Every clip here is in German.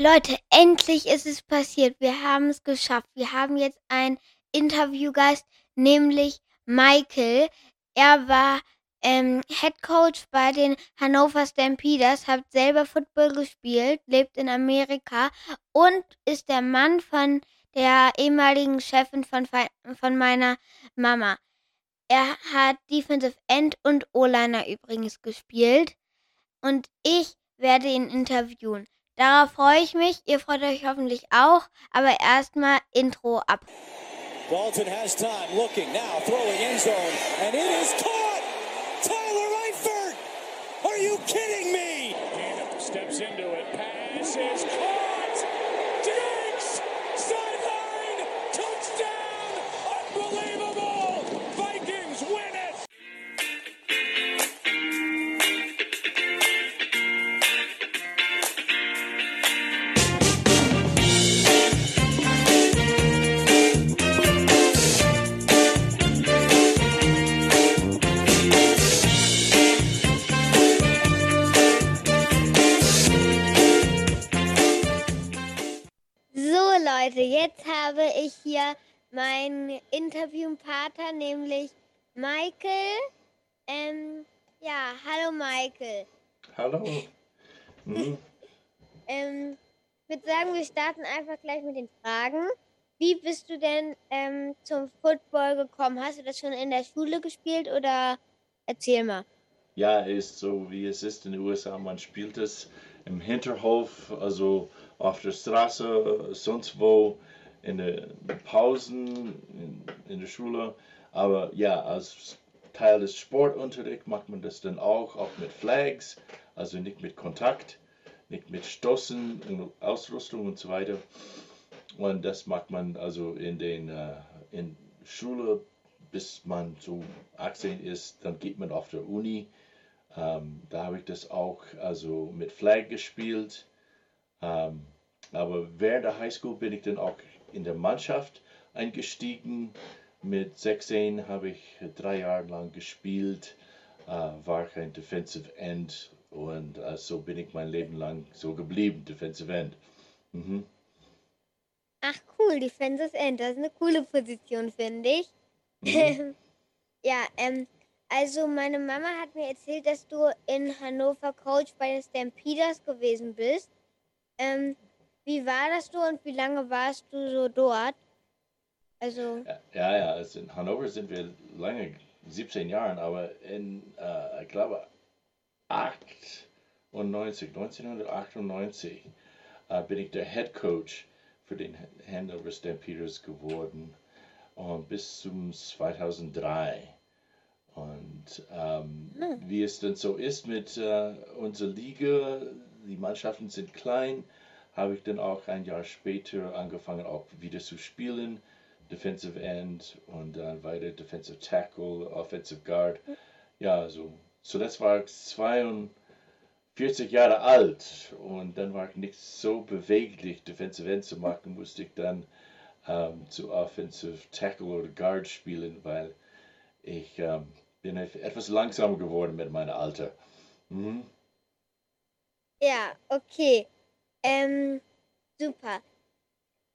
Leute, endlich ist es passiert. Wir haben es geschafft. Wir haben jetzt einen Interviewgast, nämlich Michael. Er war ähm, Head Coach bei den Hannover Stampeders, hat selber Football gespielt, lebt in Amerika und ist der Mann von der ehemaligen Chefin von, von meiner Mama. Er hat Defensive End und O-Liner übrigens gespielt. Und ich werde ihn interviewen. Darauf freue ich mich. Ihr freut euch hoffentlich auch. Aber erstmal Intro ab. Dalton has time, looking now, throwing end zone, and it is caught! Tyler Eifert! Are you kidding me? steps into it, pass is caught! Nämlich Michael. Ähm, ja, hallo Michael. Hallo. Mhm. ähm, ich würde sagen, wir starten einfach gleich mit den Fragen. Wie bist du denn ähm, zum Football gekommen? Hast du das schon in der Schule gespielt oder erzähl mal? Ja, ist so wie es ist in den USA. Man spielt es im Hinterhof, also auf der Straße, sonst wo, in den Pausen, in, in der Schule. Aber ja, als Teil des Sportunterrichts macht man das dann auch, auch mit Flags, also nicht mit Kontakt, nicht mit Stoßen und Ausrüstung und so weiter. Und das macht man also in den äh, in Schule, bis man so 18 ist, dann geht man auf der Uni. Ähm, da habe ich das auch also mit Flag gespielt. Ähm, aber während der Highschool bin ich dann auch in der Mannschaft eingestiegen. Mit 16 habe ich drei Jahre lang gespielt, äh, war kein Defensive End und äh, so bin ich mein Leben lang so geblieben, Defensive End. Mhm. Ach cool, Defensive End, das ist eine coole Position, finde ich. Mhm. ja, ähm, also meine Mama hat mir erzählt, dass du in Hannover Coach bei den Stampeders gewesen bist. Ähm, wie war das du und wie lange warst du so dort? Also. Ja, ja, also in Hannover sind wir lange, 17 Jahre, aber in, äh, ich glaube, 98, 1998 äh, bin ich der Head Coach für den Hannover Stampeders geworden und bis zum 2003. Und ähm, hm. wie es dann so ist mit äh, unserer Liga, die Mannschaften sind klein, habe ich dann auch ein Jahr später angefangen, auch wieder zu spielen. Defensive End und dann weiter Defensive Tackle, Offensive Guard. Ja, so, so das war 42 Jahre alt und dann war ich nicht so beweglich, Defensive End zu machen, musste ich dann ähm, zu Offensive Tackle oder Guard spielen, weil ich ähm, bin etwas langsamer geworden mit meinem Alter. Mhm. Ja, okay. Ähm, super.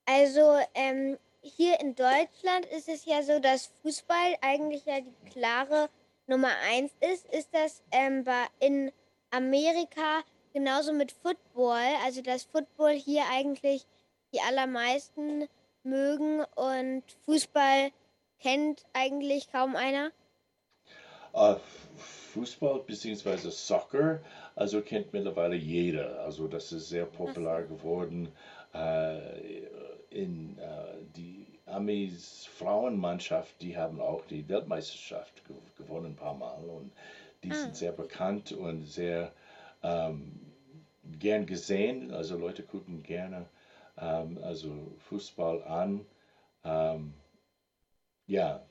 Also, ähm, hier in Deutschland ist es ja so, dass Fußball eigentlich ja die klare Nummer eins ist. Ist das ähm, in Amerika genauso mit Football? Also, dass Football hier eigentlich die allermeisten mögen und Fußball kennt eigentlich kaum einer? Uh, Fußball bzw. Soccer also kennt mittlerweile jeder. Also das ist sehr populär geworden. Äh, in äh, die Amis Frauenmannschaft, die haben auch die Weltmeisterschaft gewonnen ein paar Mal und die ah. sind sehr bekannt und sehr ähm, gern gesehen. Also Leute gucken gerne ähm, also Fußball an. Ähm, ja,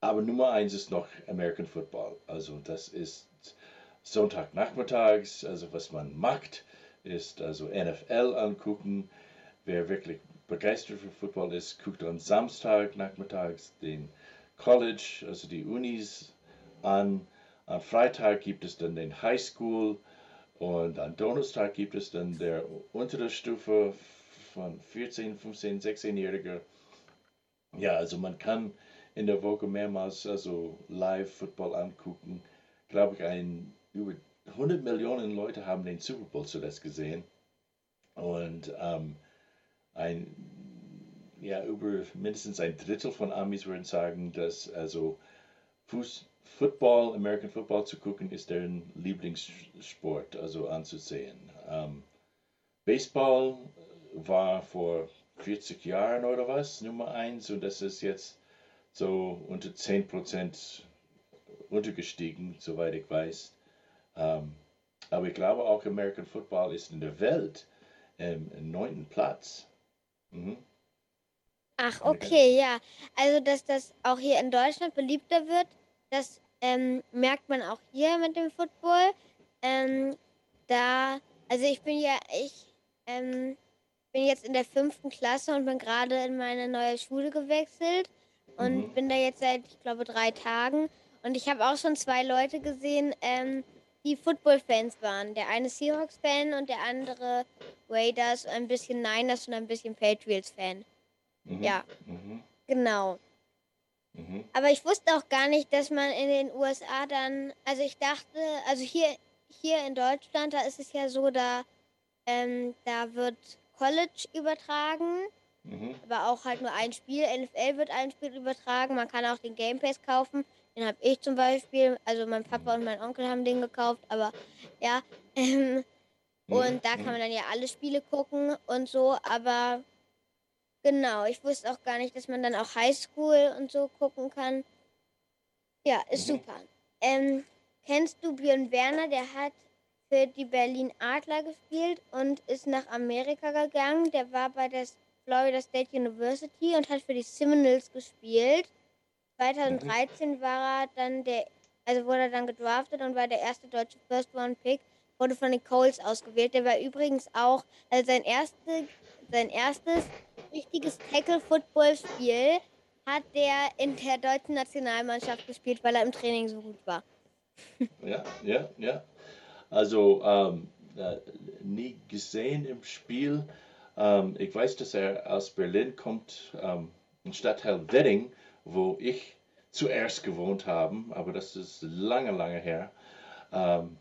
aber Nummer eins ist noch American Football. Also das ist Sonntagnachmittags, also was man macht, ist also NFL angucken. Wer wirklich begeistert für Football ist, guckt am Samstag nachmittags den College, also die Unis an. Am Freitag gibt es dann den High School Und am Donnerstag gibt es dann der untere Stufe von 14, 15, 16-Jähriger. Ja, also man kann in der Woche mehrmals also Live-Football angucken. Glaube ich, ein, über 100 Millionen Leute haben den Super Bowl zuletzt gesehen. Und ähm, ein, ja, über mindestens ein Drittel von Amis würden sagen, dass also Fuß, Football, American Football zu gucken, ist deren Lieblingssport, also anzusehen. Ähm, Baseball war vor 40 Jahren oder was Nummer eins und das ist jetzt so unter 10 Prozent untergestiegen, soweit ich weiß. Ähm, aber ich glaube auch American Football ist in der Welt ähm, im neunten Platz. Mhm. Ach, okay, ja. Also, dass das auch hier in Deutschland beliebter wird, das ähm, merkt man auch hier mit dem Football. Ähm, da, also ich bin ja, ich ähm, bin jetzt in der fünften Klasse und bin gerade in meine neue Schule gewechselt und Mhm. bin da jetzt seit, ich glaube, drei Tagen. Und ich habe auch schon zwei Leute gesehen, ähm, die Football-Fans waren. Der eine Seahawks-Fan und der andere Raiders, ein bisschen Niners und ein bisschen Patriots-Fan. Mhm. Ja, Mhm. genau. Mhm. Aber ich wusste auch gar nicht, dass man in den USA dann, also ich dachte, also hier, hier in Deutschland, da ist es ja so, da, ähm, da wird College übertragen, Mhm. aber auch halt nur ein Spiel. NFL wird ein Spiel übertragen. Man kann auch den Game Pass kaufen. Den habe ich zum Beispiel. Also mein Papa und mein Onkel haben den gekauft, aber ja. Ähm, und da kann man dann ja alle Spiele gucken und so, aber genau, ich wusste auch gar nicht, dass man dann auch Highschool und so gucken kann. Ja, ist Mhm. super. Ähm, kennst du Björn Werner? Der hat für die Berlin Adler gespielt und ist nach Amerika gegangen. Der war bei der Florida State University und hat für die Seminoles gespielt. 2013 war er dann der, also wurde er dann gedraftet und war der erste deutsche First Round Pick, wurde von den Colts ausgewählt. Der war übrigens auch, also sein, erste, sein erstes richtiges Tackle-Football-Spiel hat der in der deutschen Nationalmannschaft gespielt, weil er im Training so gut war. Ja, ja, ja. Also ähm, äh, nie gesehen im Spiel. Ähm, ich weiß, dass er aus Berlin kommt, ähm, im Stadtteil Wedding, wo ich zuerst gewohnt habe, aber das ist lange, lange her. Ähm,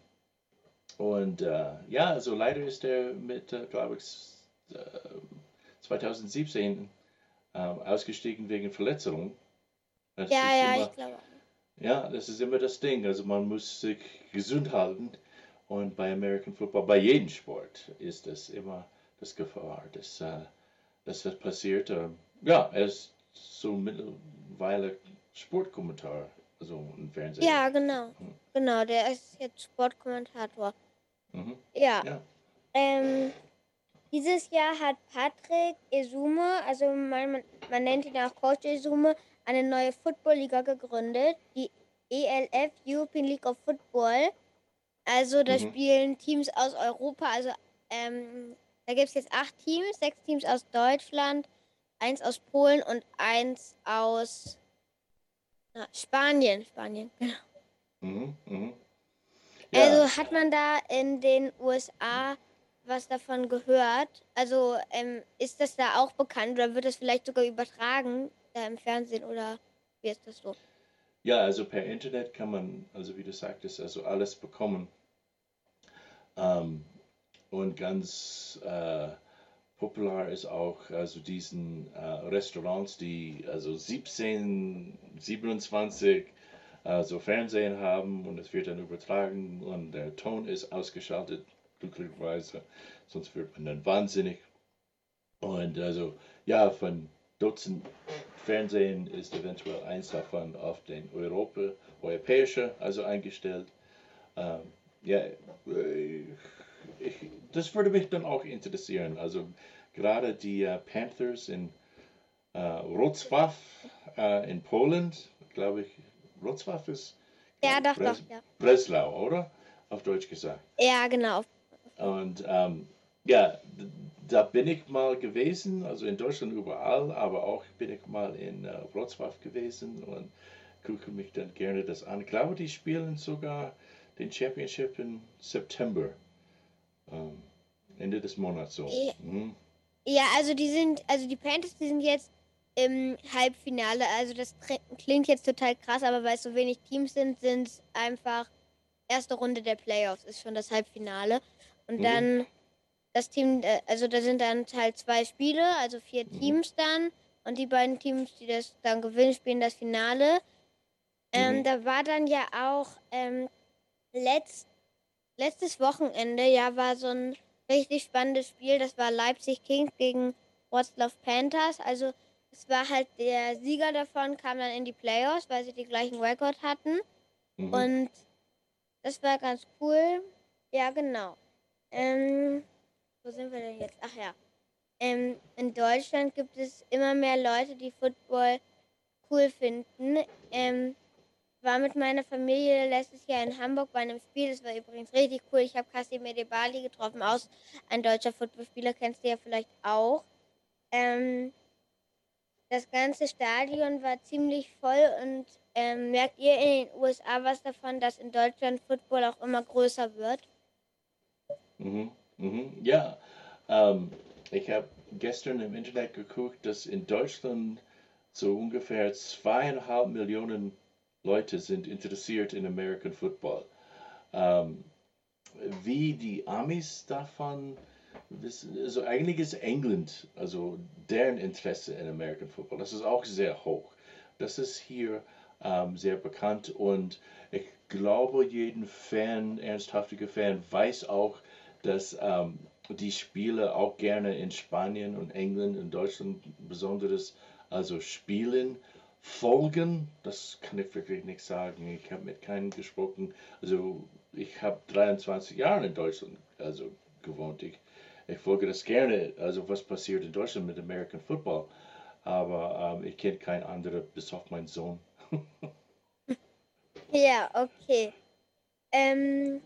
und äh, ja, also leider ist er mit, äh, glaube ich, äh, 2017 ähm, ausgestiegen wegen Verletzung. Das Ja, ja, immer- ich glaube. ja, das ist immer das Ding. Also man muss sich gesund halten. Und bei American Football, bei jedem Sport, ist das immer das Gefahr, dass, äh, das passiert. Ähm, ja, er ist so mittlerweile Sportkommentar, also im Fernsehen. Ja, genau. Genau, der ist jetzt Sportkommentator. Mhm. Ja. Ja. Ähm, dieses Jahr hat Patrick Esume, also man, man, man nennt ihn auch Coach Esume, eine neue Football-Liga gegründet, die ELF European League of Football. Also da Mhm. spielen Teams aus Europa, also ähm, da gibt es jetzt acht Teams, sechs Teams aus Deutschland, eins aus Polen und eins aus na, Spanien. Spanien, genau. Mhm. Mhm. Also hat man da in den USA was davon gehört? Also ähm, ist das da auch bekannt oder wird das vielleicht sogar übertragen da im Fernsehen oder wie ist das so? Ja, also per Internet kann man, also wie du sagtest, also alles bekommen. Ähm, und ganz äh, populär ist auch also diesen äh, Restaurants, die also 17, 27 äh, so Fernsehen haben und es wird dann übertragen und der Ton ist ausgeschaltet, glücklicherweise, sonst wird man dann wahnsinnig. Und also ja, von Dutzend Fernsehen ist eventuell eins davon auf den Europa, europäische, also eingestellt. Ähm, ja, äh, ich, das würde mich dann auch interessieren. Also gerade die äh, Panthers in äh, Wrocław äh, in Polen, glaube ich, Wrocław ist Ja, doch, Bres doch, ja. Breslau, oder? Auf Deutsch gesagt. Ja, genau. Und ähm, ja, da bin ich mal gewesen, also in Deutschland überall, aber auch bin ich mal in äh, Wrocław gewesen und gucke mich dann gerne das an. Ich glaube, die spielen sogar den Championship im September. Ähm, Ende des Monats so. Ja. Mhm. Ja, also die sind, also die Panthers, die sind jetzt im Halbfinale. Also das klingt jetzt total krass, aber weil es so wenig Teams sind, sind es einfach erste Runde der Playoffs ist schon das Halbfinale. Und Mhm. dann das Team, äh, also da sind dann halt zwei Spiele, also vier Mhm. Teams dann. Und die beiden Teams, die das dann gewinnen, spielen das Finale. Ähm, Mhm. Da war dann ja auch ähm, letzt, letztes Wochenende, ja, war so ein richtig spannendes Spiel. Das war Leipzig Kings gegen Wroclaw Panthers. Also es war halt der Sieger davon, kam dann in die Playoffs, weil sie die gleichen Rekord hatten. Mhm. Und das war ganz cool. Ja, genau. Ähm, wo sind wir denn jetzt? Ach ja. Ähm, in Deutschland gibt es immer mehr Leute, die Football cool finden. Ähm, war mit meiner Familie letztes Jahr in Hamburg bei einem Spiel. Das war übrigens richtig cool. Ich habe Kasim Edebali getroffen, aus ein deutscher Footballspieler, kennst du ja vielleicht auch. Ähm, das ganze Stadion war ziemlich voll und ähm, merkt ihr in den USA was davon, dass in Deutschland Football auch immer größer wird? Mhm. Mhm. Ja, ähm, ich habe gestern im Internet geguckt, dass in Deutschland so ungefähr zweieinhalb Millionen Leute sind interessiert in American Football. Ähm, wie die Amis davon wissen, also eigentlich ist England, also deren Interesse in American Football, das ist auch sehr hoch. Das ist hier ähm, sehr bekannt und ich glaube, jeden Fan, ernsthaftiger Fan, weiß auch, dass ähm, die Spiele auch gerne in Spanien und England und Deutschland besonderes also spielen. Folgen, das kann ich wirklich nicht sagen. Ich habe mit keinem gesprochen. Also ich habe 23 Jahre in Deutschland also gewohnt. Ich, ich folge das gerne, also was passiert in Deutschland mit American Football. Aber ähm, ich kenne keinen anderen, bis auf meinen Sohn. Ja, okay. Ähm,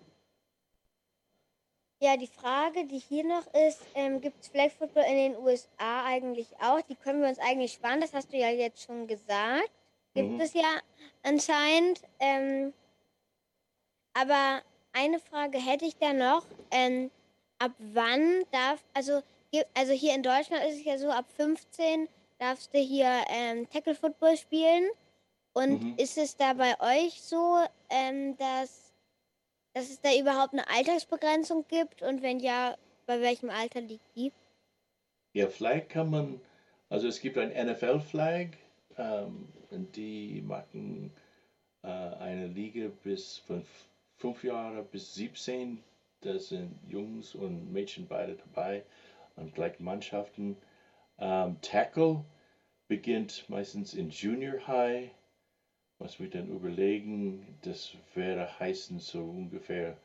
ja, die Frage, die hier noch ist, ähm, gibt es Flag Football in den USA eigentlich auch? Die können wir uns eigentlich sparen, das hast du ja jetzt schon gesagt. Gibt Mhm. es ja anscheinend. Ähm, aber eine Frage hätte ich da noch. Ähm, ab wann darf, also hier, also hier in Deutschland ist es ja so, ab 15 darfst du hier ähm, Tackle Football spielen. Und Mhm. ist es da bei euch so, ähm, dass, dass es da überhaupt eine Altersbegrenzung gibt? Und wenn ja, bei welchem Alter liegt die? Ja, Flag kann man, also es gibt ein NFL-Flag, ähm, die machen äh, eine Liga bis von fünf Jahre bis 17. Da sind Jungs und Mädchen beide dabei und gleichen Mannschaften. Ähm, Tackle beginnt meistens in Junior High, was wir dann überlegen, das wäre heißen so ungefähr,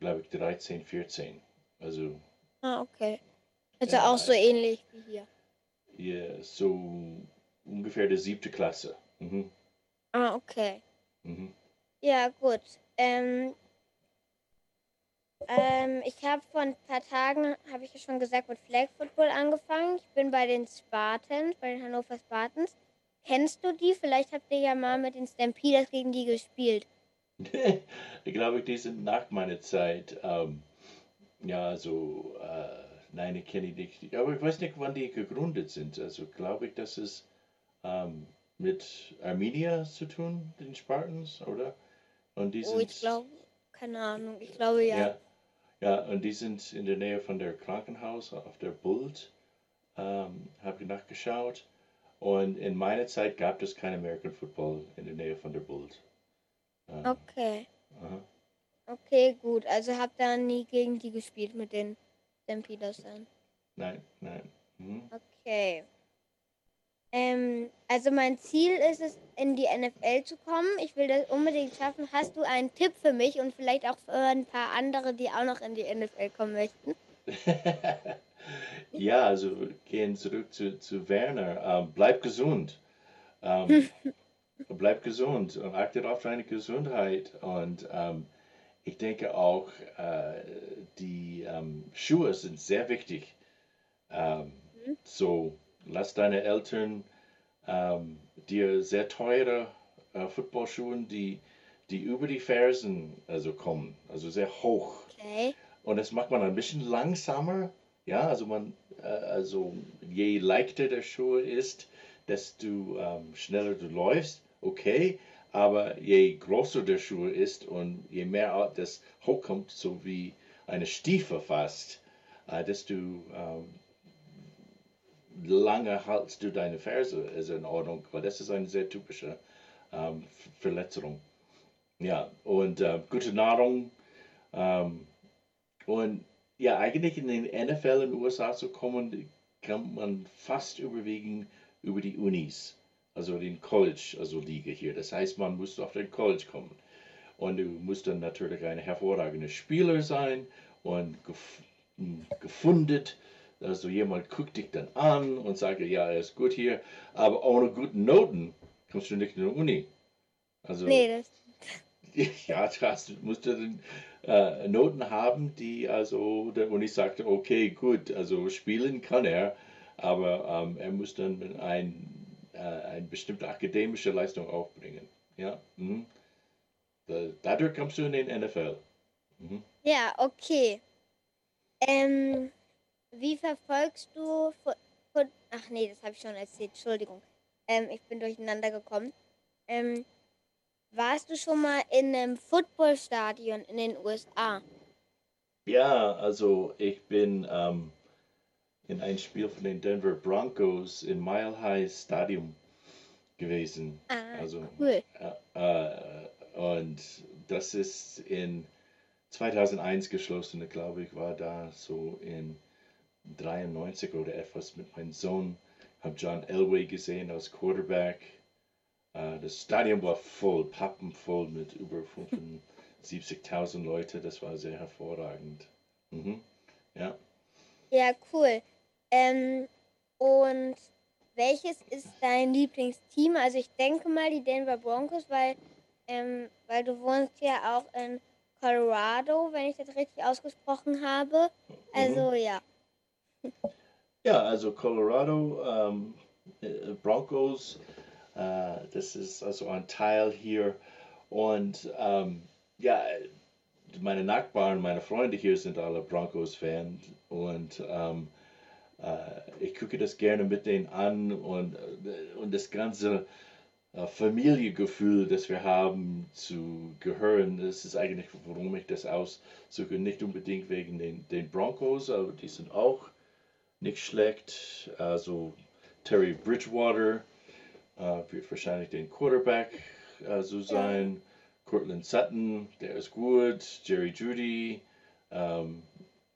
glaube ich, 13, 14. Also Ah, okay. Also Ja, auch so ähnlich wie hier. Ja, so ungefähr der siebte Klasse. Mhm. Ah, okay. Mhm. Ja, gut. Ähm, ähm, ich habe vor ein paar Tagen, habe ich ja schon gesagt, mit Flag Football angefangen. Ich bin bei den Spartans, bei den Hannover Spartans. Kennst du die? Vielleicht habt ihr ja mal mit den Stampeders gegen die gespielt. ich glaube, die sind nach meiner Zeit. Ähm, ja, so, äh, nein, ich kenne die nicht. Aber ich weiß nicht, wann die gegründet sind. Also glaube ich, dass es ähm, mit Armenia zu tun, den Spartans, oder? Und die Oh, ich sind, glaube, keine Ahnung. Ich glaube ja. ja, ja, und die sind in der Nähe von der Krankenhaus auf der Bult. Ähm, Habe ich nachgeschaut. Und in meiner Zeit gab es kein American Football in der Nähe von der Bult. Ähm, Okay. aha. Okay, gut. Also habt ihr nie gegen die gespielt mit den Stampeders dann. Nein, nein. Mhm. Okay. Ähm, also mein Ziel ist es, in die NFL zu kommen. Ich will das unbedingt schaffen. Hast du einen Tipp für mich und vielleicht auch für ein paar andere, die auch noch in die NFL kommen möchten? ja, also gehen zurück zu, zu Werner. Ähm, bleib gesund. Ähm, bleib gesund und achte auf deine Gesundheit. Und ähm, ich denke auch, äh, die ähm, Schuhe sind sehr wichtig. Ähm, so, lass deine Eltern ähm, dir sehr teure äh, Footballschuhe, die, die über die Fersen also kommen, also sehr hoch. Okay. und das macht man ein bisschen langsamer. Ja, also man, äh, also je leichter der Schuh ist, desto ähm, schneller du läufst, okay. Aber je größer der Schuh ist und je mehr das hochkommt, so wie eine Stiefel fast, äh, desto ähm, lange haltst du deine Ferse, ist in Ordnung, weil das ist eine sehr typische ähm, Verletzung. Ja, und äh, gute Nahrung. Ähm, und ja, eigentlich in den NFL in den USA zu kommen, kann man fast überwiegend über die Unis, also den College, also Liga hier. Das heißt, man muss auf den College kommen. Und du musst dann natürlich ein hervorragender Spieler sein und gef gefundet. Also jemand guckt dich dann an und sagt, ja, er ist gut hier, aber ohne guten Noten kommst du nicht in die Uni. Also, nee, das ja, du musst dann äh, Noten haben, die also der Uni sagte, okay, gut, also spielen kann er, aber ähm, er muss dann ein, äh, eine bestimmte akademische Leistung aufbringen. Ja, mhm. da, dadurch kommst du in den NFL. Mhm. Ja, okay. Ähm, wie verfolgst du ach nee, das habe ich schon erzählt, Entschuldigung. Ähm, ich bin durcheinander gekommen. Ähm, warst du schon mal in einem Footballstadion in den USA? Ja, also ich bin ähm, in ein Spiel von den Denver Broncos im Mile High Stadium gewesen. Ah, also, cool. Äh, äh, und das ist in 2001 geschlossen, glaube ich, war da so in 93 oder etwas mit meinem Sohn. Habe John Elway gesehen als Quarterback. Uh, das Stadion war voll, pappenvoll mit über 75.000 Leute. Das war sehr hervorragend. Mhm. Ja. Ja, cool. Ähm, und welches ist dein Lieblingsteam? Also ich denke mal die Denver Broncos, weil, ähm, weil du wohnst ja auch in Colorado, wenn ich das richtig ausgesprochen habe. Also mhm. ja. Ja, also Colorado, ähm, äh, Broncos, äh, das ist also ein Teil hier. Und ähm, ja, meine Nachbarn, meine Freunde hier sind alle Broncos-Fans und ähm, äh, ich gucke das gerne mit denen an und, äh, und das ganze äh, Familiengefühl, das wir haben zu gehören, das ist eigentlich, warum ich das aussuche. Nicht unbedingt wegen den, den Broncos, aber die sind auch nicht schlecht. Also Terry Bridgewater wird wahrscheinlich den Quarterback äh, so sein. Cortland Sutton, der ist gut. Jerry Judy, ähm,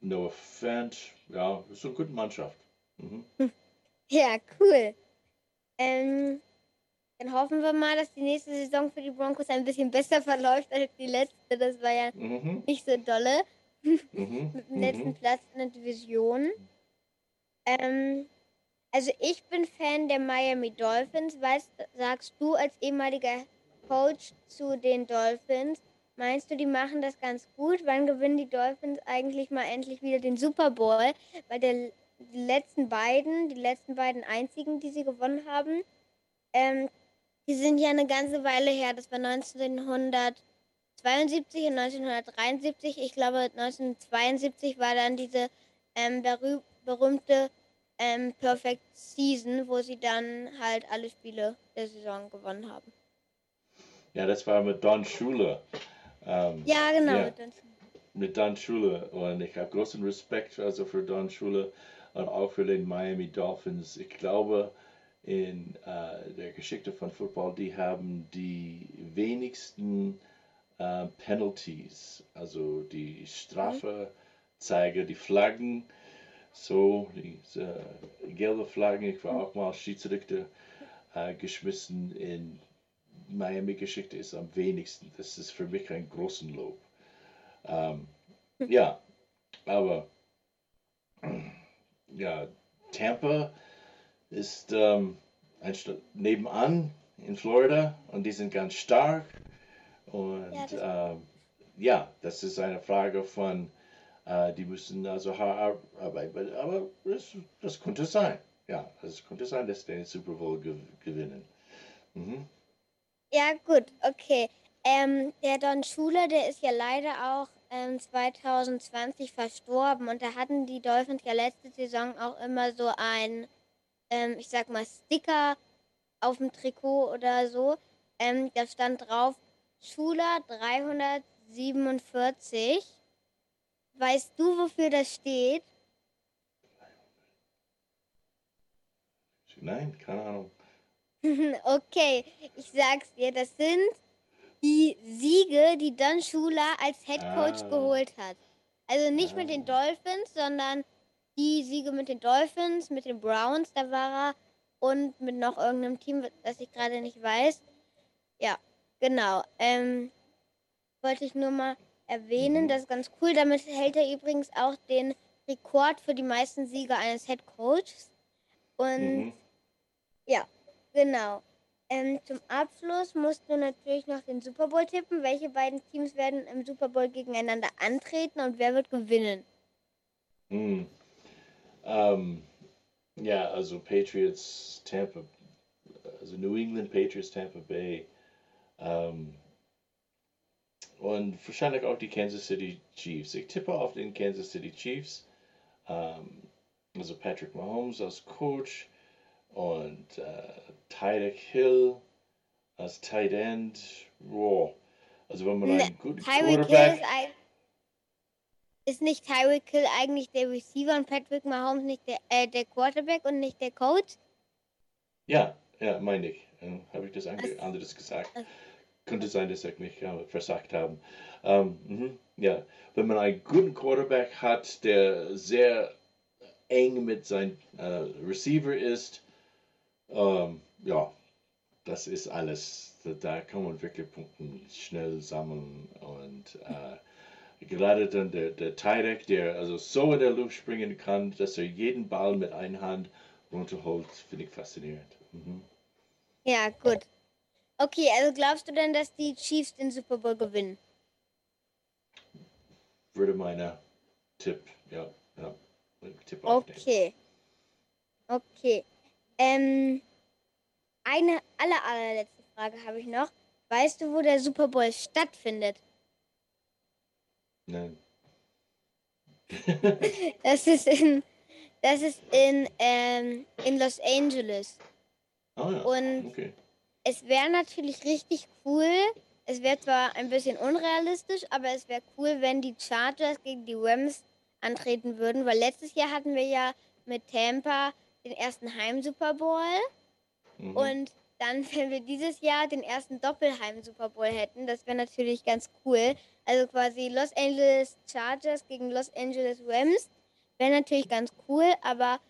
Noah Fant, ja, ist eine gute Mannschaft. Mhm. Ja, cool. Ähm, dann hoffen wir mal, dass die nächste Saison für die Broncos ein bisschen besser verläuft als die letzte. Das war ja mhm. nicht so dolle. Mhm. Mit dem letzten mhm. Platz in der Division. Ähm, also ich bin Fan der Miami Dolphins. Weißt, sagst du als ehemaliger Coach zu den Dolphins, meinst du, die machen das ganz gut? Wann gewinnen die Dolphins eigentlich mal endlich wieder den Super Bowl? Weil der, die letzten beiden, die letzten beiden einzigen, die sie gewonnen haben, ähm, die sind ja eine ganze Weile her. Das war 1972 und 1973. Ich glaube, 1972 war dann diese ähm, berühmte ähm, Perfect Season, wo sie dann halt alle Spiele der Saison gewonnen haben. Ja, das war mit Don Schule. Ähm, ja, genau. Ja, mit, Don mit Don Schule. Und ich habe großen Respekt also für Don Schule und auch für den Miami Dolphins. Ich glaube, in äh, der Geschichte von Football, die haben die wenigsten äh, Penalties, also die Strafe, mhm. die Flaggen so, diese gelbe Flaggen, ich war auch mal Schiedsrichter äh, geschmissen in Miami-Geschichte ist am wenigsten. Das ist für mich ein großen Lob. Ähm, ja, aber ja, Tampa ist ähm, ein Stadt nebenan in Florida und die sind ganz stark. Und ja, das, ähm, ja, das ist eine Frage von äh, die müssen also hart arbeiten. Aber das, das könnte sein. Ja, es könnte sein, dass die den Super Bowl gewinnen. Mhm. Ja, gut, okay. Ähm, der Don Schuler, der ist ja leider auch ähm, 2020 verstorben und da hatten die Dolphins ja letzte Saison auch immer so ein, ähm, ich sag mal, Sticker auf dem Trikot oder so. Ähm, da stand drauf Schuler 347. Weißt du, wofür das steht? Nein, keine Ahnung. okay, ich sag's dir, das sind die Siege, die Don Shula als Head Coach Ah. geholt hat. Also nicht mit Ah. den Dolphins, sondern die Siege mit den Dolphins, mit den Browns, da war er und mit noch irgendeinem Team, das ich gerade nicht weiß. Ja, genau. Ähm, wollte ich nur mal erwähnen, Mhm. das ist ganz cool. Damit hält er übrigens auch den Rekord für die meisten Siege eines Head Coaches. Und Mhm. ja, genau. Ähm, zum Abschluss musst du natürlich noch den Super Bowl tippen. Welche beiden Teams werden im Super Bowl gegeneinander antreten und wer wird gewinnen? Hm. Ähm, ja, also Patriots, Tampa, also New England Patriots, Tampa Bay. Ähm, und wahrscheinlich auch die Kansas City Chiefs. Ich tippe auf den Kansas City Chiefs. Ähm, also Patrick Mahomes als Coach und äh, Tyreek Hill als Tight End. Wow. Also wenn man Ne, einen guten Tyreek Hill Quarterback... ist, ein, ist nicht Tyreek Hill eigentlich der Receiver und Patrick Mahomes nicht der, äh, der Quarterback und nicht der Coach? Ja, ja, meine ich. Habe ich das anderes gesagt? Ach. Könnte sein, dass ich mich äh, versagt habe. Ähm, mhm, ja, wenn man einen guten Quarterback hat, der sehr eng mit seinem äh, Receiver ist, ähm, ja, das ist alles. Da, da kann man wirklich Punkte schnell sammeln und äh, gerade dann der, der Tyrek, der also so in der Luft springen kann, dass er jeden Ball mit einer Hand runterholt, finde ich faszinierend. Mhm. Ja, gut. Okay, also glaubst du denn, dass die Chiefs den Super Bowl gewinnen? Würde meine Tipp, ja, ja, Tipp aufnehmen. Okay. Okay. Ähm, eine aller, allerletzte Frage habe ich noch. Weißt du, wo der Super Bowl stattfindet? Nein. Das ist in, das ist in, ähm, in Los Angeles. oh ja, Und okay. Es wäre natürlich richtig cool. Es wäre zwar ein bisschen unrealistisch, aber es wäre cool, wenn die Chargers gegen die Rams antreten würden, weil letztes Jahr hatten wir ja mit Tampa den ersten Heim-Super Bowl. Mhm. Und dann, wenn wir dieses Jahr den ersten Doppelheim-Super Bowl hätten, das wäre natürlich ganz cool. Also quasi Los Angeles Chargers gegen Los Angeles Rams wäre natürlich ganz cool, aber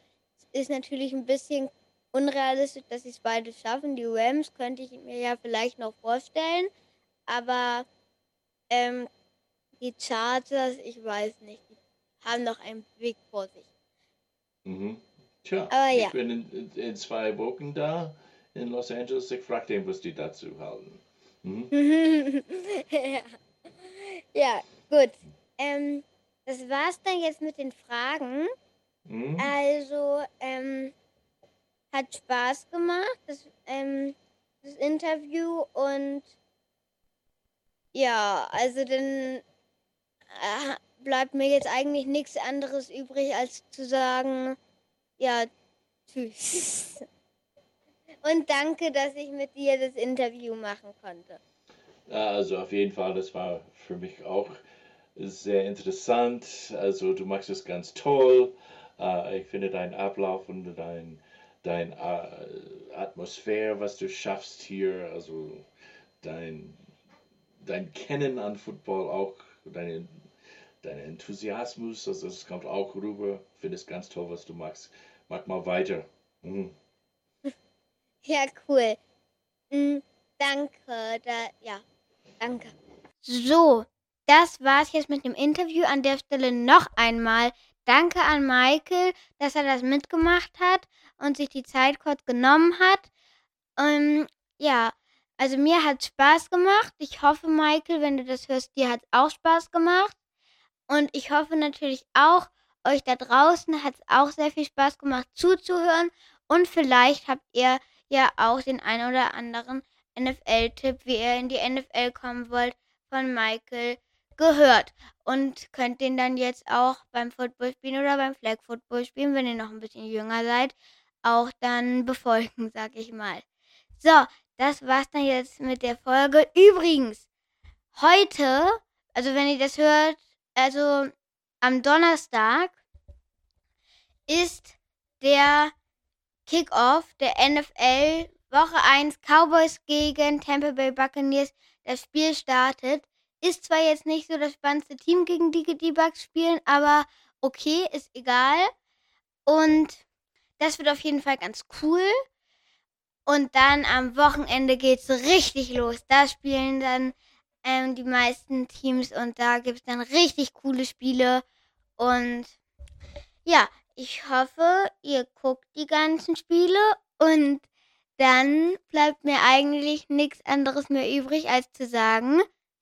es ist natürlich ein bisschen unrealistisch, dass sie es beide schaffen. Die Rams könnte ich mir ja vielleicht noch vorstellen, aber ähm, die Chargers, ich weiß nicht, die haben noch einen Weg vor sich. Mhm. Tja, Aber ja. ich bin in, in, in zwei Wochen da in Los Angeles. Ich frage den, was die dazu halten. Mhm. ja. ja, gut. Ähm, das war's dann jetzt mit den Fragen. Mhm. Also, ähm, hat Spaß gemacht, das, ähm, das Interview und ja, also dann äh, bleibt mir jetzt eigentlich nichts anderes übrig, als zu sagen, ja, tschüss. Und danke, dass ich mit dir das Interview machen konnte. Also auf jeden Fall, das war für mich auch sehr interessant. Also du machst es ganz toll. Äh, ich finde deinen Ablauf und dein, dein äh, Atmosphäre, was du schaffst hier, also dein, dein Kennen an Football auch, dein, dein Enthusiasmus, also das kommt auch rüber. Ich finde es ganz toll, was du machst. Mach mal weiter. Mhm. Ja, cool. Mm, danke. Da, ja, danke. So, das war's jetzt mit dem Interview. An der Stelle noch einmal danke an Michael, dass er das mitgemacht hat und sich die Zeit kurz genommen hat. Ähm, ja, also mir hat Spaß gemacht. Ich hoffe, Michael, wenn du das hörst, dir hat auch Spaß gemacht. Und ich hoffe natürlich auch, euch da draußen hat es auch sehr viel Spaß gemacht zuzuhören. Und vielleicht habt ihr ja auch den ein oder anderen NFL-Tipp, wie ihr in die NFL kommen wollt, von Michael gehört und könnt den dann jetzt auch beim Football spielen oder beim Flag Football spielen, wenn ihr noch ein bisschen jünger seid, auch dann befolgen, sag ich mal. So, das war's dann jetzt mit der Folge. Übrigens, heute, also wenn ihr das hört, also am Donnerstag ist der Kickoff der NFL Woche 1 Cowboys gegen Tampa Bay Buccaneers. Das Spiel startet. Ist zwar jetzt nicht so das spannendste Team, gegen die die Bucks spielen, aber okay, ist egal. Und das wird auf jeden Fall ganz cool. Und dann am Wochenende geht's richtig los. Da spielen dann ähm, die meisten Teams und da gibt's dann richtig coole Spiele. Und ja, ich hoffe, ihr guckt die ganzen Spiele und dann bleibt mir eigentlich nichts anderes mehr übrig, als zu sagen,